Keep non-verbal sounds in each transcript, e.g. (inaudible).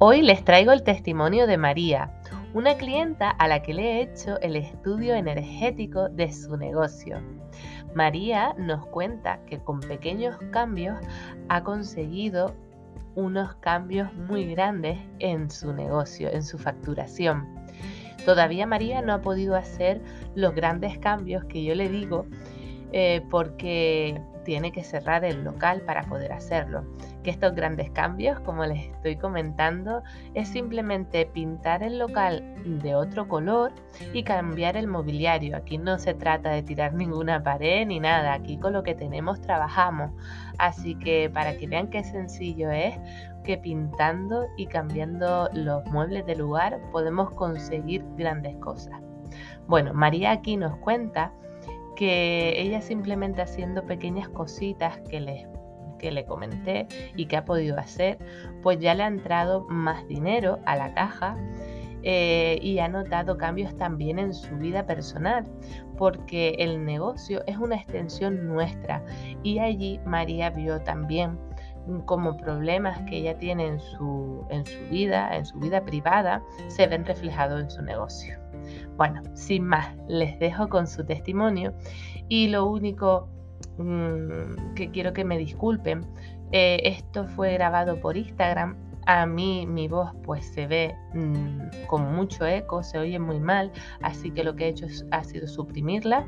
Hoy les traigo el testimonio de María, una clienta a la que le he hecho el estudio energético de su negocio. María nos cuenta que con pequeños cambios ha conseguido unos cambios muy grandes en su negocio, en su facturación. Todavía María no ha podido hacer los grandes cambios que yo le digo eh, porque tiene que cerrar el local para poder hacerlo. Que estos grandes cambios, como les estoy comentando, es simplemente pintar el local de otro color y cambiar el mobiliario. Aquí no se trata de tirar (laughs) ninguna pared ni nada, aquí con lo que tenemos trabajamos. Así que para que vean qué sencillo es, que pintando y cambiando los muebles de lugar podemos conseguir grandes cosas. Bueno, María aquí nos cuenta que ella simplemente haciendo pequeñas cositas que les que le comenté y que ha podido hacer, pues ya le ha entrado más dinero a la caja eh, y ha notado cambios también en su vida personal, porque el negocio es una extensión nuestra. Y allí María vio también como problemas que ella tiene en su, en su vida, en su vida privada, se ven reflejados en su negocio. Bueno, sin más, les dejo con su testimonio y lo único mm, que quiero que me disculpen, eh, esto fue grabado por Instagram. A mí mi voz pues se ve mm, con mucho eco, se oye muy mal, así que lo que he hecho ha sido suprimirla.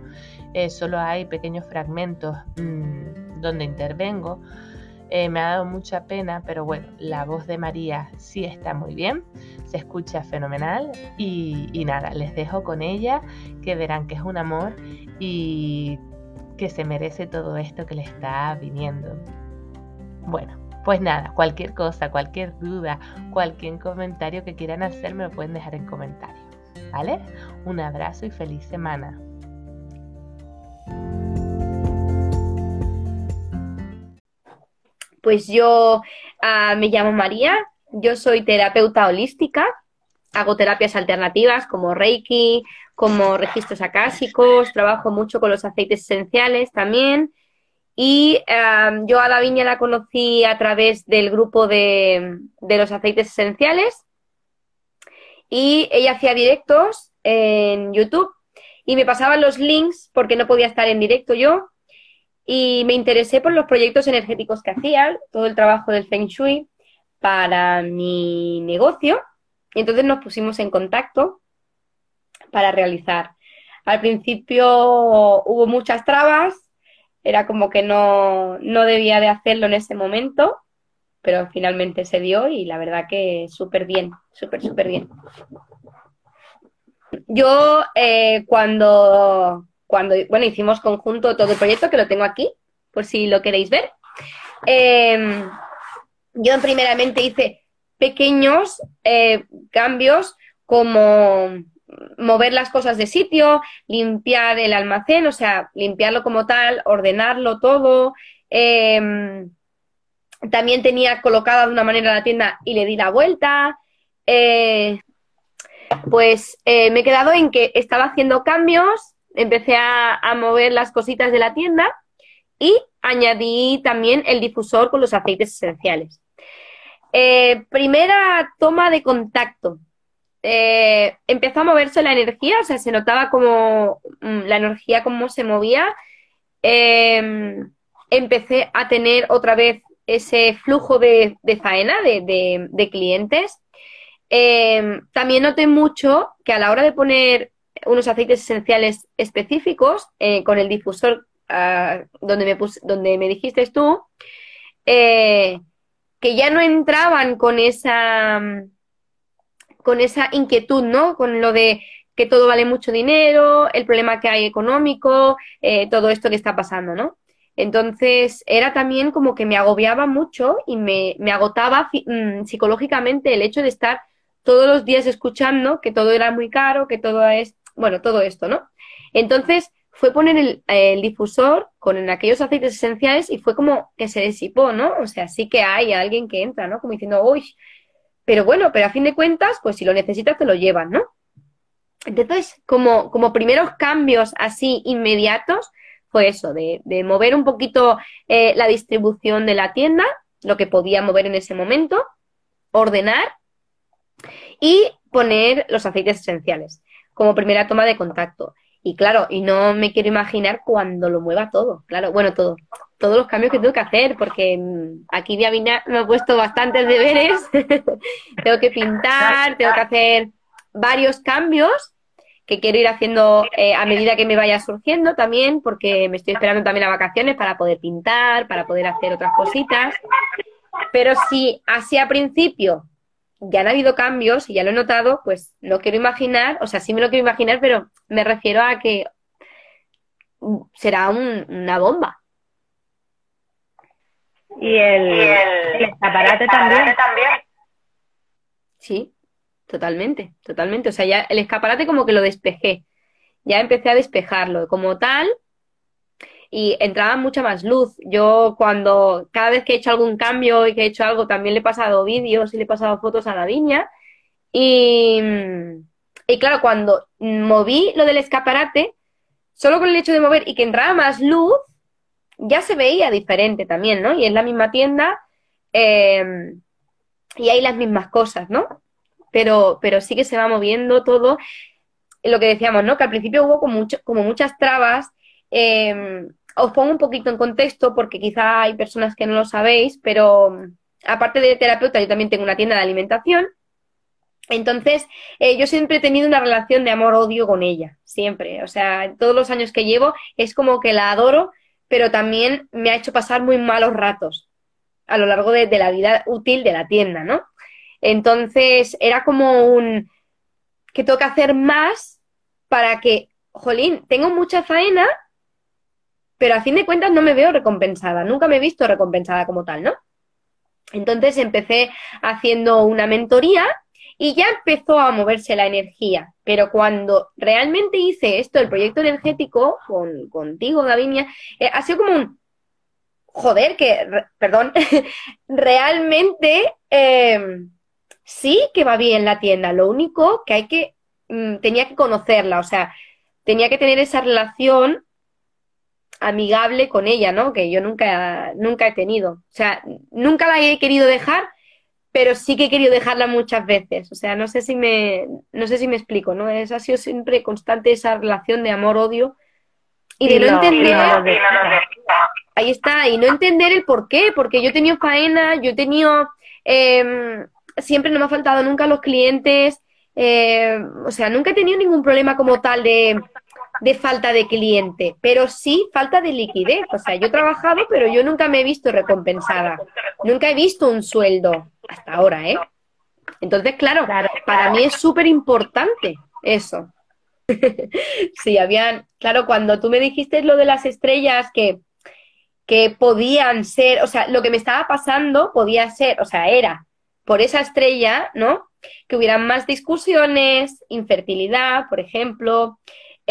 Eh, solo hay pequeños fragmentos mm, donde intervengo. Eh, me ha dado mucha pena, pero bueno, la voz de María sí está muy bien, se escucha fenomenal y, nada, les dejo con ella, que verán que es un amor y que se merece todo esto que le está viniendo. Bueno, pues nada, cualquier cosa, cualquier duda, cualquier comentario que quieran hacer me lo pueden dejar en comentarios. ¿Vale? Un abrazo y feliz semana. Pues yo ah, me llamo María, yo soy terapeuta holística, hago terapias alternativas como Reiki, como registros acásicos, trabajo mucho con los aceites esenciales también. Y yo a Daviña la conocí a través del grupo de, de los aceites esenciales. Y ella hacía directos en YouTube y me pasaban los links porque no podía estar en directo yo y me interesé por los proyectos energéticos que hacía, todo el trabajo del Feng Shui para mi negocio. Y entonces nos pusimos en contacto para realizar. Al principio hubo muchas trabas, era como que no, no debía de hacerlo en ese momento, pero finalmente se dio y la verdad que súper bien, súper, súper bien. Yo eh, cuando cuando, bueno, hicimos conjunto todo el proyecto, que lo tengo aquí, por si lo queréis ver. Em, yo primeramente hice pequeños eh, cambios como mover las cosas de sitio, limpiar el almacén, o sea, limpiarlo como tal, ordenarlo todo. Em, también tenía colocada de una manera la tienda y le di la vuelta. Eh, pues eh, me he quedado en que estaba haciendo cambios empecé a, mover las cositas de la tienda y añadí también el difusor con los aceites esenciales. Eh, primera toma de contacto. Eh, empezó a moverse la energía, o sea, se notaba como mm, la energía cómo se movía em, empecé a tener otra vez ese flujo de, faena de, clientes. Em, también noté mucho que a la hora de poner unos aceites esenciales específicos eh, con el difusor ah, donde, me donde me dijiste tú, eh, que ya no entraban con esa, con esa inquietud, ¿no? Con lo de que todo vale mucho dinero, el problema que hay económico, eh, todo esto que está pasando, ¿no? Entonces era también como que me agobiaba mucho y me, agotaba mm, psicológicamente el hecho de estar todos los días escuchando que todo era muy caro, que todo es, bueno, todo esto, ¿no? Entonces fue poner el, difusor con aquellos aceites esenciales y fue como que se disipó, ¿no? O sea, sí que hay alguien que entra, ¿no? Como diciendo, uy, pero bueno, pero a fin de cuentas, pues si lo necesitas te lo llevan, ¿no? Entonces, como, como primeros cambios así inmediatos, fue eso, de, mover un poquito eh, la distribución de la tienda, lo que podía mover en ese momento, ordenar y poner los aceites esenciales como primera toma de contacto. Y claro, y no me quiero imaginar cuando lo mueva todo, claro, bueno, todo, todos los cambios que tengo que hacer, porque mm, aquí Diavina me he puesto bastantes deberes, (laughs) tengo que pintar, tengo que hacer varios cambios que quiero ir haciendo eh, a medida que me vaya surgiendo también, porque me estoy esperando también a vacaciones para poder pintar, para poder hacer otras cositas. Pero si así a principio ya han habido cambios y ya lo he notado, pues no quiero imaginar, o sea, sí me lo quiero imaginar, pero me refiero a que será una bomba. Y el, escaparate, también. también. Sí, Totalmente, totalmente. O sea, ya el escaparate como que lo despejé. Ya empecé a despejarlo como tal y entraba mucha más luz. Yo cuando, cada vez que he hecho algún cambio y que he hecho algo, también le he pasado vídeos y le he pasado fotos a la viña. Y, y claro, cuando moví lo del escaparate, solo con el hecho de mover y que entraba más luz, ya se veía diferente también, ¿no? Y es la misma tienda eh, y hay las mismas cosas, ¿no? pero, pero sí que se va moviendo todo. Lo que decíamos, ¿no? Que al principio hubo como, mucho, como muchas trabas. Em, os pongo un poquito en contexto porque quizá hay personas que no lo sabéis, pero aparte de terapeuta, yo también tengo una tienda de alimentación. Entonces, eh, yo siempre he tenido una relación de amor-odio con ella, siempre. O sea, todos los años que llevo es como que la adoro, pero también me ha hecho pasar muy malos ratos a lo largo de la vida útil de la tienda, ¿no? Entonces era como un que tengo que hacer más para que, jolín, tengo mucha faena, pero a fin de cuentas no me veo recompensada, nunca me he visto recompensada como tal, ¿no? Entonces empecé haciendo una mentoría y ya empezó a moverse la energía. Pero cuando realmente hice esto, el proyecto energético, con, contigo, Gavinia, eh, ha sido como un, joder, que, perdón, (laughs) realmente eh, sí que va bien la tienda, lo único que hay que, mm, tenía que conocerla, o sea, tenía que tener esa relación amigable con ella, ¿no? Que yo nunca, nunca he tenido. O sea, nunca la he querido dejar, pero sí que he querido dejarla muchas veces. O sea, no sé si me, no sé si me explico, ¿no? Es, ha sido siempre constante esa relación de amor-odio y de no, entender. ahí está, y no entender el por qué, porque yo he tenido faena, yo he tenido eh, siempre no me ha faltado nunca los clientes, eh, o sea, nunca he tenido ningún problema como tal de, de, falta de cliente, pero sí falta de liquidez. O sea, yo he trabajado, pero yo nunca me he visto recompensada. Nunca he visto un sueldo hasta ahora, ¿eh? Entonces, claro, para mí es súper importante eso. (laughs) sí, habían, claro, cuando tú me dijiste lo de las estrellas que, que podían ser, o sea, lo que me estaba pasando podía ser, o sea, era por esa estrella, ¿no? Que hubieran más discusiones, infertilidad, por ejemplo.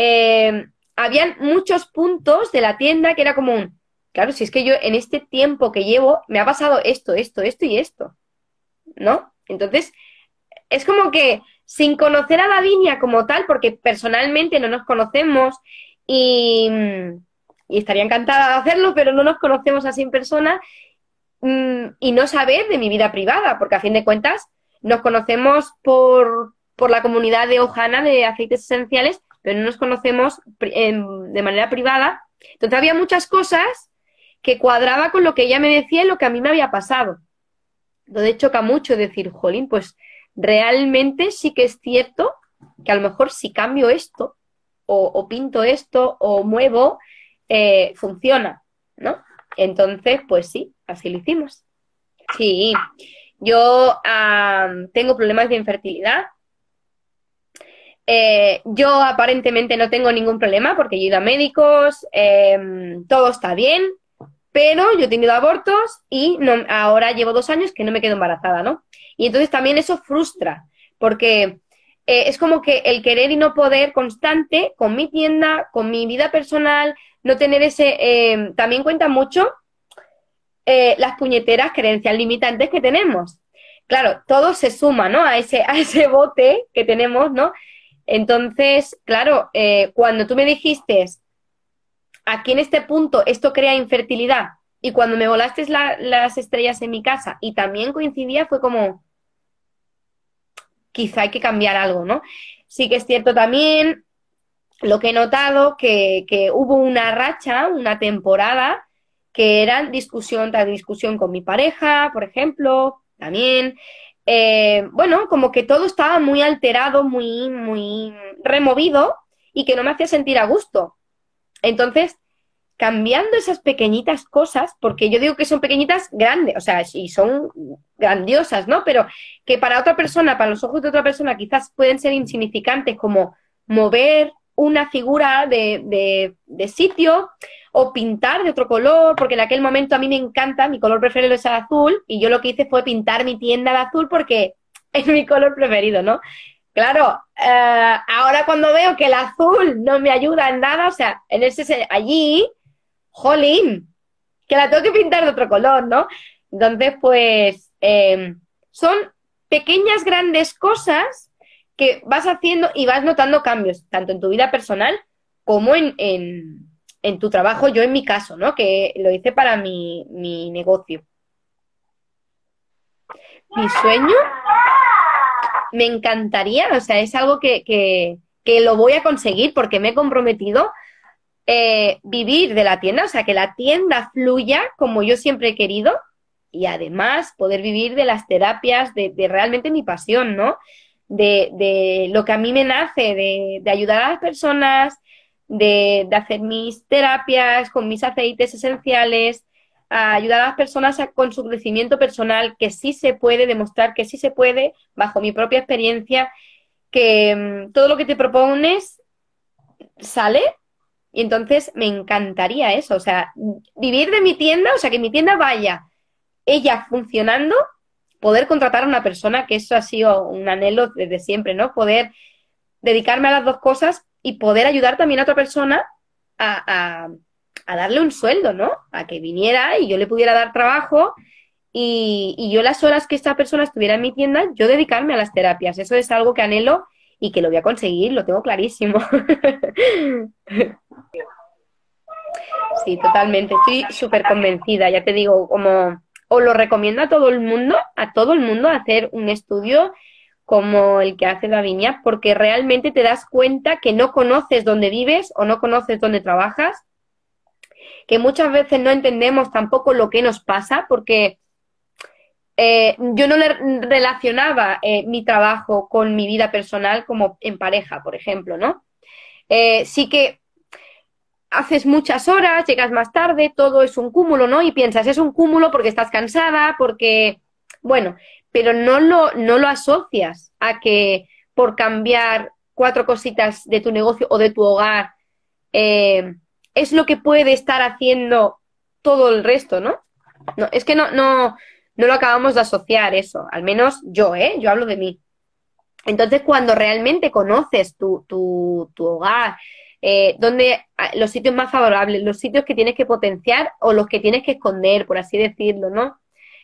Eh, habían muchos puntos de la tienda que era como un, claro, si es que yo en este tiempo que llevo me ha pasado esto, esto, esto y esto, ¿no? Entonces, es como que sin conocer a Davinia como tal, porque personalmente no nos conocemos y, y estaría encantada de hacerlo, pero no nos conocemos así en persona, Mm, y no saber de mi vida privada, porque a fin de cuentas nos conocemos por, por la comunidad de Ojana de aceites esenciales, pero no nos conocemos de manera privada. Entonces había muchas cosas que cuadraba con lo que ella me decía y lo que a mí me había pasado. Entonces choca mucho decir, jolín, pues realmente sí que es cierto que a lo mejor si cambio esto o, pinto esto o muevo, eh, funciona, ¿no? Entonces, pues sí, así lo hicimos. Sí, yo tengo problemas de infertilidad. Eh, yo aparentemente no tengo ningún problema porque yo he ido a médicos, em, todo está bien, pero yo he tenido abortos y no, ahora llevo dos años que no me quedo embarazada, ¿no? Y entonces también eso frustra, porque eh, es como que el querer y no poder constante con mi tienda, con mi vida personal, no tener ese... Eh, también cuenta mucho eh, las puñeteras creencias limitantes que tenemos. Claro, todo se suma, ¿no? A ese, (laughs) a ese bote que tenemos, ¿no? Entonces, claro, cuando tú me dijiste, aquí en este punto esto crea infertilidad, y cuando me volaste las estrellas en mi casa y también coincidía, fue como, quizá hay que cambiar algo, ¿no? Sí que es cierto también lo que he notado, que, que hubo una racha, una temporada, que era discusión tras discusión con mi pareja, por ejemplo, también. Eh, bueno, como que todo estaba muy alterado, muy, muy removido y que no me hacía sentir a gusto. Entonces, cambiando esas pequeñitas cosas, porque yo digo que son pequeñitas grandes, o sea, y son grandiosas, ¿no? Pero que para otra persona, para los ojos de otra persona, quizás pueden ser insignificantes, como mover una figura de, de, sitio o pintar de otro color, porque en aquel momento a mí me encanta, mi color preferido es el azul, y yo lo que hice fue pintar mi tienda de azul porque (laughs) es mi color preferido, ¿no? Claro, eh, ahora cuando veo que el azul no me ayuda en nada, o sea, en ese allí jolín, que la tengo que pintar de otro color, ¿no? Entonces, pues, em, son pequeñas, grandes cosas que vas haciendo y vas notando cambios, tanto en tu vida personal como en, en, tu trabajo. Yo en mi caso, ¿no? Que lo hice para mi, mi negocio. Mi sueño me encantaría, o sea, es algo que, que, que lo voy a conseguir porque me he comprometido eh, vivir de la tienda, o sea, que la tienda fluya como yo siempre he querido y además poder vivir de las terapias, de, realmente mi pasión, ¿no? De, lo que a mí me nace, de, ayudar a las personas, de, hacer mis terapias con mis aceites esenciales, ayudar a las personas con su crecimiento personal, que sí se puede demostrar que sí se puede, bajo mi propia experiencia, que mm, todo lo que te propones sale. Y entonces me encantaría eso, o sea, vivir de mi tienda, o sea, que mi tienda vaya ella funcionando, poder contratar a una persona, que eso ha sido un anhelo desde siempre, ¿no? Poder dedicarme a las dos cosas y poder ayudar también a otra persona a, a, darle un sueldo, ¿no? A que viniera y yo le pudiera dar trabajo y, y yo las horas que esta persona estuviera en mi tienda, yo dedicarme a las terapias. Eso es algo que anhelo y que lo voy a conseguir, lo tengo clarísimo. (laughs) Sí, totalmente. Estoy súper convencida, ya te digo, como os lo recomiendo a todo el mundo, a todo el mundo hacer un estudio como el que hace Davinia, porque realmente te das cuenta que no conoces dónde vives o no conoces dónde trabajas, que muchas veces no entendemos tampoco lo que nos pasa, porque eh, yo no le relacionaba eh, mi trabajo con mi vida personal como en pareja, por ejemplo, ¿no? Eh, sí que haces muchas horas, llegas más tarde, todo es un cúmulo, ¿no? Y piensas, es un cúmulo porque estás cansada, porque, bueno, pero no lo, no lo asocias a que por cambiar cuatro cositas de tu negocio o de tu hogar eh, es lo que puede estar haciendo todo el resto, ¿no? no es que no, no, no lo acabamos de asociar eso, al menos yo, ¿eh? Yo hablo de mí. Entonces, cuando realmente conoces tu, tu, tu hogar, eh, donde ah, los sitios más favorables, los sitios que tienes que potenciar o los que tienes que esconder, por así decirlo, ¿no?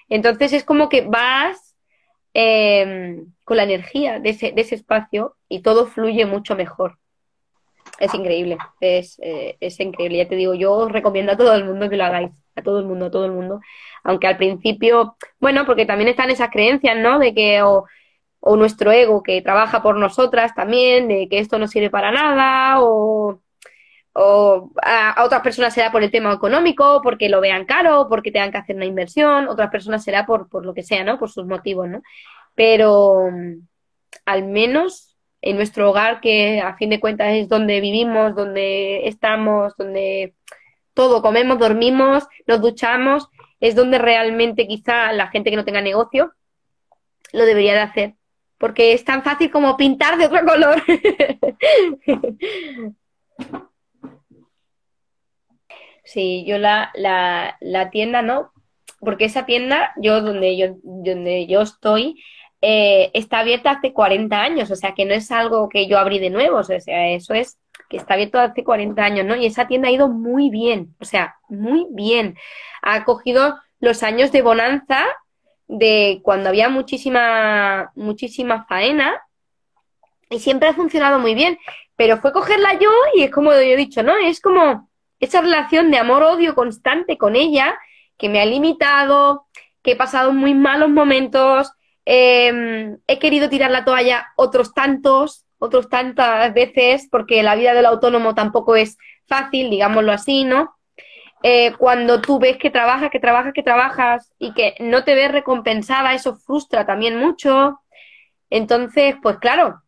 Entonces es como que vas em, con la energía de ese, de ese espacio y todo fluye mucho mejor. Es increíble, es, eh, es increíble. Ya te digo, yo os recomiendo a todo el mundo que lo hagáis, a todo el mundo, a todo el mundo. Aunque al principio, bueno, porque también están esas creencias, ¿no? De que o nuestro ego que trabaja por nosotras también, de que esto no sirve para nada, o, o a, otras personas será por el tema económico, porque lo vean caro, porque tengan que hacer una inversión, otras personas será por, por lo que sea, ¿no? Por sus motivos, ¿no? Pero mm, al menos en nuestro hogar, que a fin de cuentas es donde vivimos, donde estamos, donde todo comemos, dormimos, nos duchamos, es donde realmente quizá la gente que no tenga negocio lo debería de hacer, porque es tan fácil como pintar de otro color. (laughs) sí, yo la, la, la, tienda no, porque esa tienda, yo donde yo, donde yo estoy, eh, está abierta hace 40 años, o sea que no es algo que yo abrí de nuevo, o sea, eso es que está abierto hace 40 años, ¿no? Y esa tienda ha ido muy bien, o sea, muy bien. Ha cogido los años de bonanza de cuando había muchísima, muchísima faena y siempre ha funcionado muy bien, pero fue cogerla yo y es como yo he dicho, ¿no? Es como esa relación de amor-odio constante con ella que me ha limitado, que he pasado muy malos momentos, em, he querido tirar la toalla otros tantos, otros tantas veces, porque la vida del autónomo tampoco es fácil, digámoslo así, ¿no? Eh, cuando tú ves que trabajas, que trabajas, que trabajas y que no te ves recompensada, eso frustra también mucho. Entonces, pues claro,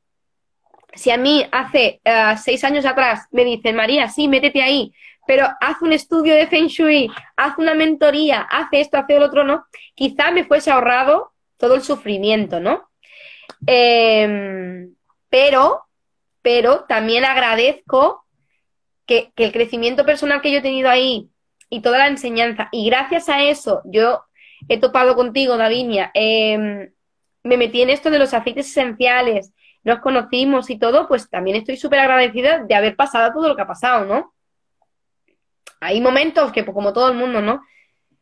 si a mí hace eh, seis años atrás me dicen, María, sí, métete ahí, pero haz un estudio de Feng Shui, haz una mentoría, haz esto, haz el otro, ¿no? Quizá me fuese ahorrado todo el sufrimiento, ¿no? Em, pero, pero también agradezco que, que el crecimiento personal que yo he tenido ahí y toda la enseñanza. Y gracias a eso, yo he topado contigo, Davinia, em, me metí en esto de los aceites esenciales, nos conocimos y todo, pues también estoy súper agradecida de haber pasado todo lo que ha pasado, ¿no? Hay momentos que, pues, como todo el mundo, ¿no?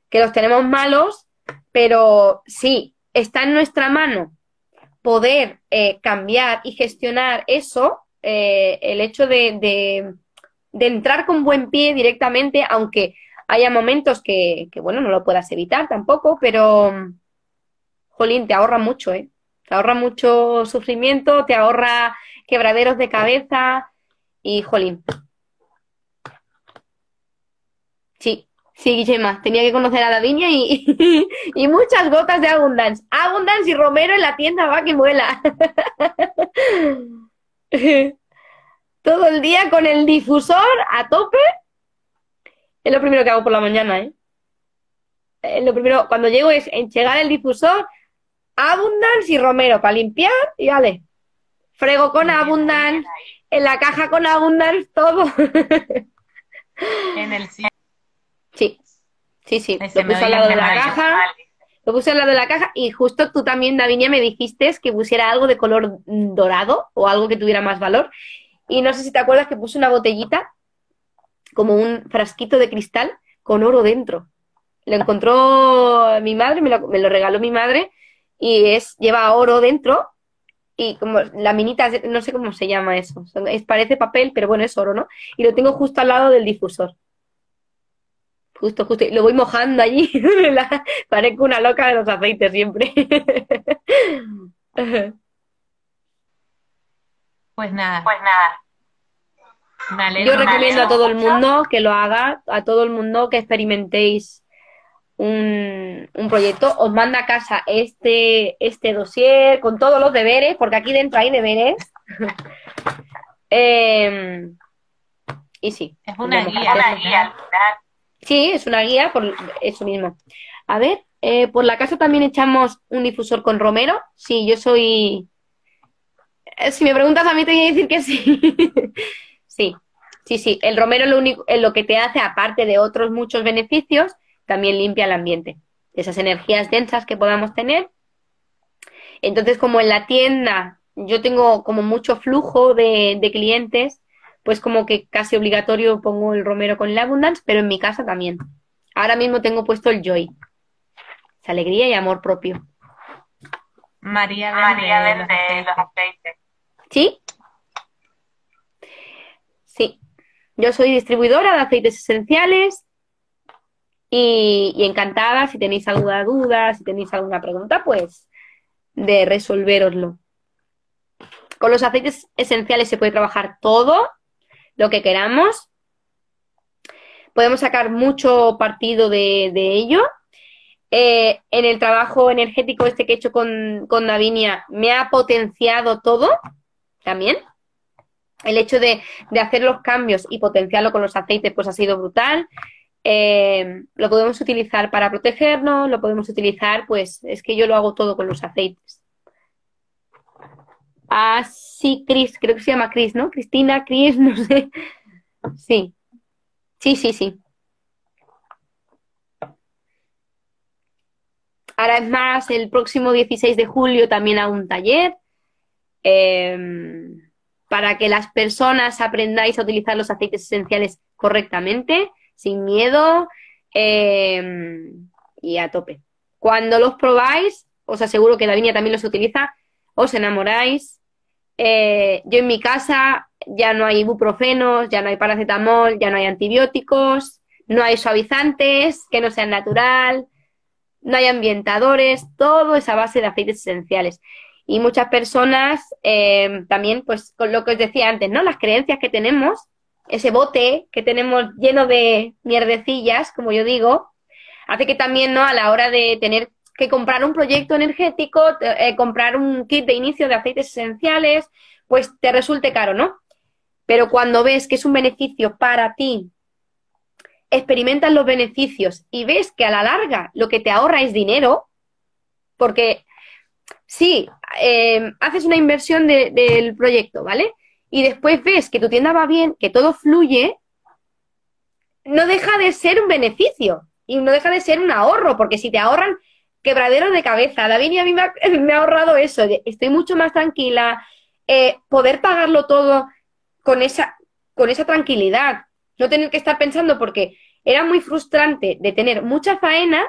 Que los tenemos malos, pero sí, está en nuestra mano poder eh, cambiar y gestionar eso, eh, el hecho de, de, de entrar con buen pie directamente, aunque haya momentos que, bueno, no lo puedas evitar tampoco, pero, jolín, te ahorra mucho, ¿eh? Te ahorra mucho sufrimiento, te ahorra quebraderos de cabeza y, jolín. Sí, sí, Guillema, tenía que conocer a la viña y, (laughs) y muchas gotas de Abundance. Abundance y Romero en la tienda, va que vuela. (laughs) Todo el día con el difusor a tope es lo primero que hago por la mañana, ¿eh? lo primero, cuando llego es enchegar el difusor, Abundance y Romero para limpiar y vale. Frego con Abundance, en la caja con Abundance, todo. en el (laughs) Sí, sí, sí. lo puse al lado de la caja. Lo puse al lado de la caja y justo tú también, Davinia, me dijiste que pusiera algo de color dorado o algo que tuviera más valor. Y no sé si te acuerdas que puse una botellita como un frasquito de cristal con oro dentro. Lo encontró mi madre, me lo, me lo regaló mi madre y es lleva oro dentro y como la minita, no sé cómo se llama eso, es, parece papel, pero bueno, es oro, ¿no? Y lo tengo justo al lado del difusor. Justo, justo, y lo voy mojando allí, (laughs) parezco una loca de los aceites siempre. (laughs) pues nada. Pues nada. Yo recomiendo a todo el mundo que lo haga, a todo el mundo que experimentéis un, proyecto. Os manda a casa este, este dossier con todos los deberes, porque aquí dentro hay deberes. (laughs) Em, y sí. Es una guía. Sí, es una guía por eso mismo. A ver, eh, por la casa también echamos un difusor con romero. Sí, yo soy. Eh, si me preguntas a mí, te voy a decir que sí. (laughs) Sí, sí, sí. El romero lo único, lo que te hace, aparte de otros muchos beneficios, también limpia el ambiente. Esas energías densas que podamos tener. Entonces, como en la tienda yo tengo como mucho flujo de, clientes, pues como que casi obligatorio pongo el romero con el abundance, pero en mi casa también. Ahora mismo tengo puesto el joy. Es alegría y amor propio. María María de los aceites. Sí, yo soy distribuidora de aceites esenciales y, encantada si tenéis alguna duda, si tenéis alguna pregunta, pues de resolveroslo. Con los aceites esenciales se puede trabajar todo lo que queramos. Podemos sacar mucho partido de, ello. Eh, en el trabajo energético este que he hecho con, con Davinia me ha potenciado todo también. El hecho de, hacer los cambios y potenciarlo con los aceites pues ha sido brutal. Eh, lo podemos utilizar para protegernos, lo podemos utilizar, pues es que yo lo hago todo con los aceites. Ah, sí, Cris, creo que se llama Cris, ¿no? Cristina, Cris, (laughs) no sé. Sí, sí, sí, sí. Ahora es más, el próximo 16 de julio también hago un taller em, para que las personas aprendáis a utilizar los aceites esenciales correctamente sin miedo em, y a tope. Cuando los probáis, os aseguro que Davinia también los utiliza, os enamoráis. Eh, yo en mi casa ya no hay ibuprofenos, ya no hay paracetamol, ya no hay antibióticos, no hay suavizantes que no sean natural, no hay ambientadores, todo es a base de aceites esenciales. Y muchas personas em, también, pues con lo que os decía antes, ¿no? Las creencias que tenemos ese bote que tenemos lleno de mierdecillas, como yo digo, hace que también, ¿no? A la hora de tener que comprar un proyecto energético, eh, comprar un kit de inicio de aceites esenciales, pues te resulte caro, ¿no? Pero cuando ves que es un beneficio para ti, experimentas los beneficios y ves que a la larga lo que te ahorra es dinero, porque sí, eh, haces una inversión del proyecto, ¿vale? y después ves que tu tienda va bien, que todo fluye, no deja de ser un beneficio y no deja de ser un ahorro, porque si te ahorran quebraderos de cabeza, David y a mí me ha, (laughs) ahorrado eso, estoy mucho más tranquila, eh, poder pagarlo todo con esa, con esa tranquilidad, no tener que estar pensando porque era muy frustrante de tener mucha faena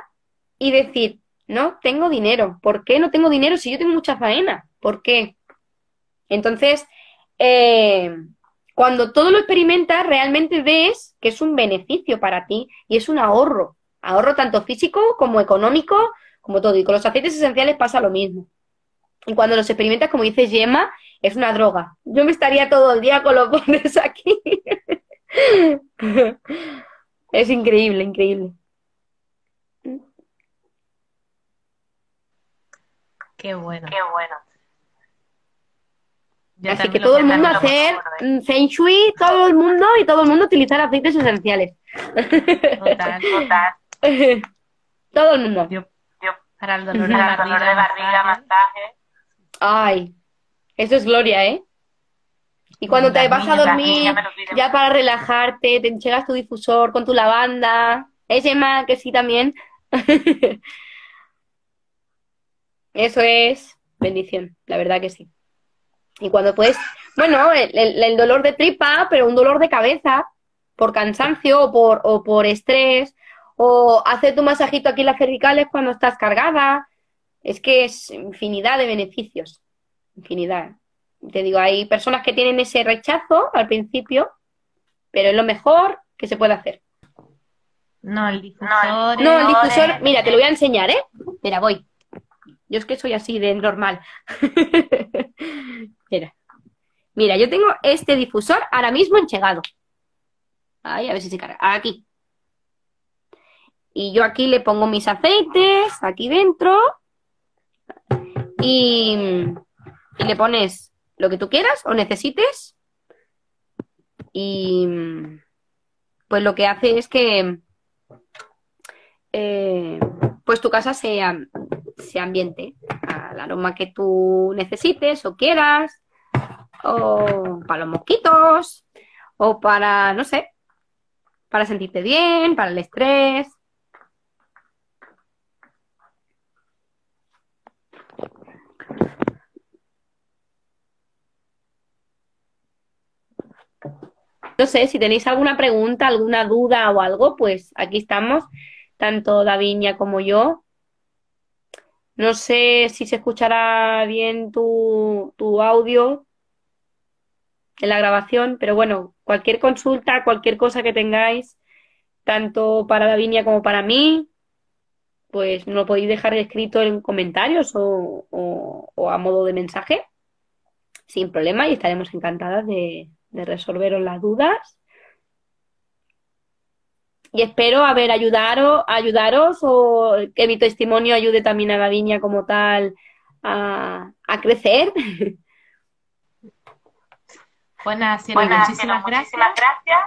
y decir, no tengo dinero, ¿por qué no tengo dinero si yo tengo mucha faena? ¿Por qué? Entonces, eh, cuando todo lo experimentas, realmente ves que es un beneficio para ti y es un ahorro. Ahorro tanto físico como económico, como todo. Y con los aceites esenciales pasa lo mismo. Y cuando los experimentas, como dice Gemma, es una droga. Yo me estaría todo el día con los (laughs) botes aquí. es increíble, increíble. Qué bueno. Qué bueno. Así que todo el mundo hacer Feng Shui, todo el mundo y todo el mundo utilizar aceites esenciales. Total, total. (laughs) todo el mundo. Yo, para el dolor, de, barriga, masaje. Ay, eso es gloria, ¿eh? Y cuando te vas a dormir, ya para relajarte, te enchegas tu difusor con tu lavanda. Ese más que sí también. (laughs) Eso es bendición, la verdad que sí. Y cuando puedes, bueno, el, dolor de tripa, pero un dolor de cabeza, por cansancio o por, o por estrés, o hacer tu masajito aquí en las cervicales cuando estás cargada. Es que es infinidad de beneficios. Infinidad. Te digo, hay personas que tienen ese rechazo al principio, pero es lo mejor que se puede hacer. No, el difusor. No, el difusor, mira, te lo voy a enseñar, ¿eh? Mira, voy. Yo es que soy así de normal. (laughs) Mira. Mira, yo tengo este difusor ahora mismo enchegado. Ahí, a ver si se carga. Aquí. Y yo aquí le pongo mis aceites, aquí dentro. Y, y le pones lo que tú quieras o necesites. Y pues lo que hace es que eh, pues tu casa sea, se ambiente al aroma que tú necesites o quieras, o para los mosquitos, o para, no sé, para sentirte bien, para el estrés. No sé, si tenéis alguna pregunta, alguna duda o algo, pues aquí estamos, tanto Davinia como yo, no sé si se escuchará bien tu, tu audio en la grabación, pero bueno, cualquier consulta, cualquier cosa que tengáis, tanto para Davinia como para mí, pues lo podéis dejar escrito en comentarios o, o, a modo de mensaje. sin problema y estaremos encantadas de, de resolveros las dudas. Y espero haber ayudado, ayudaros o que mi testimonio ayude también a la viña como tal a, a crecer. (laughs) Buenas, Cielo, muchísimas, muchísimas gracias.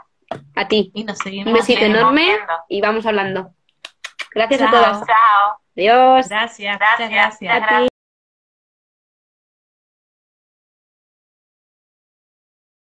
A ti. Y nos seguimos Un besito enorme viendo. y vamos hablando. Gracias a todas. Chao. Adiós. Gracias, Gracias, gracias. A ti.